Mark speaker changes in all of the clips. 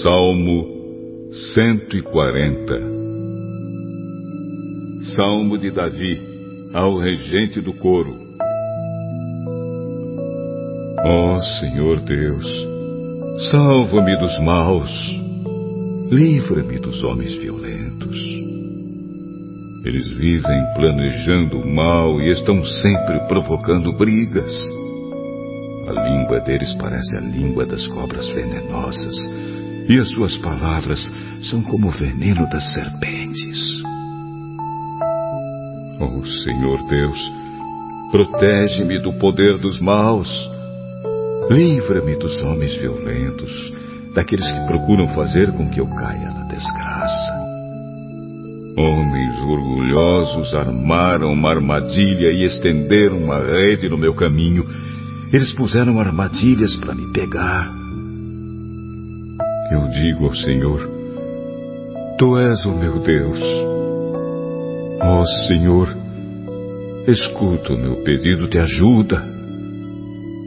Speaker 1: Salmo 140 Salmo de Davi ao regente do coro. Ó oh, Senhor Deus, salva-me dos maus, livra-me dos homens violentos. Eles vivem planejando o mal e estão sempre provocando brigas. A língua deles parece a língua das cobras venenosas e as suas palavras são como o veneno das serpentes. Oh Senhor Deus, protege-me do poder dos maus, livra-me dos homens violentos, daqueles que procuram fazer com que eu caia na desgraça. Homens orgulhosos armaram uma armadilha e estenderam uma rede no meu caminho. Eles puseram armadilhas para me pegar eu digo ao Senhor: Tu és o meu Deus. Ó oh, Senhor, escuta o meu pedido de ajuda.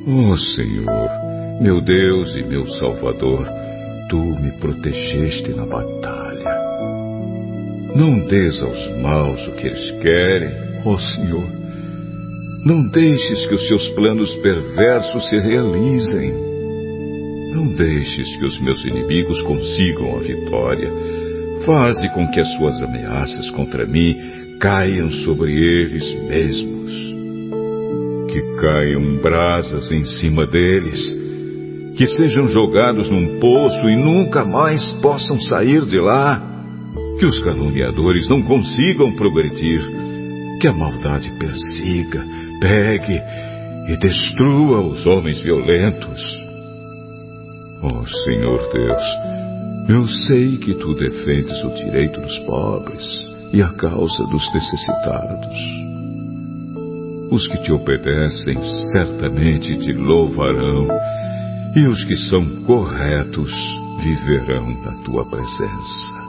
Speaker 1: Ó oh, Senhor, meu Deus e meu Salvador, tu me protegeste na batalha. Não des aos maus o que eles querem, ó oh, Senhor. Não deixes que os seus planos perversos se realizem. Não deixes que os meus inimigos consigam a vitória. Faze com que as suas ameaças contra mim caiam sobre eles mesmos. Que caiam brasas em cima deles. Que sejam jogados num poço e nunca mais possam sair de lá. Que os caluniadores não consigam progredir. Que a maldade persiga, pegue e destrua os homens violentos Oh Senhor Deus, eu sei que tu defendes o direito dos pobres e a causa dos necessitados. Os que te obedecem certamente te louvarão, e os que são corretos viverão na tua presença.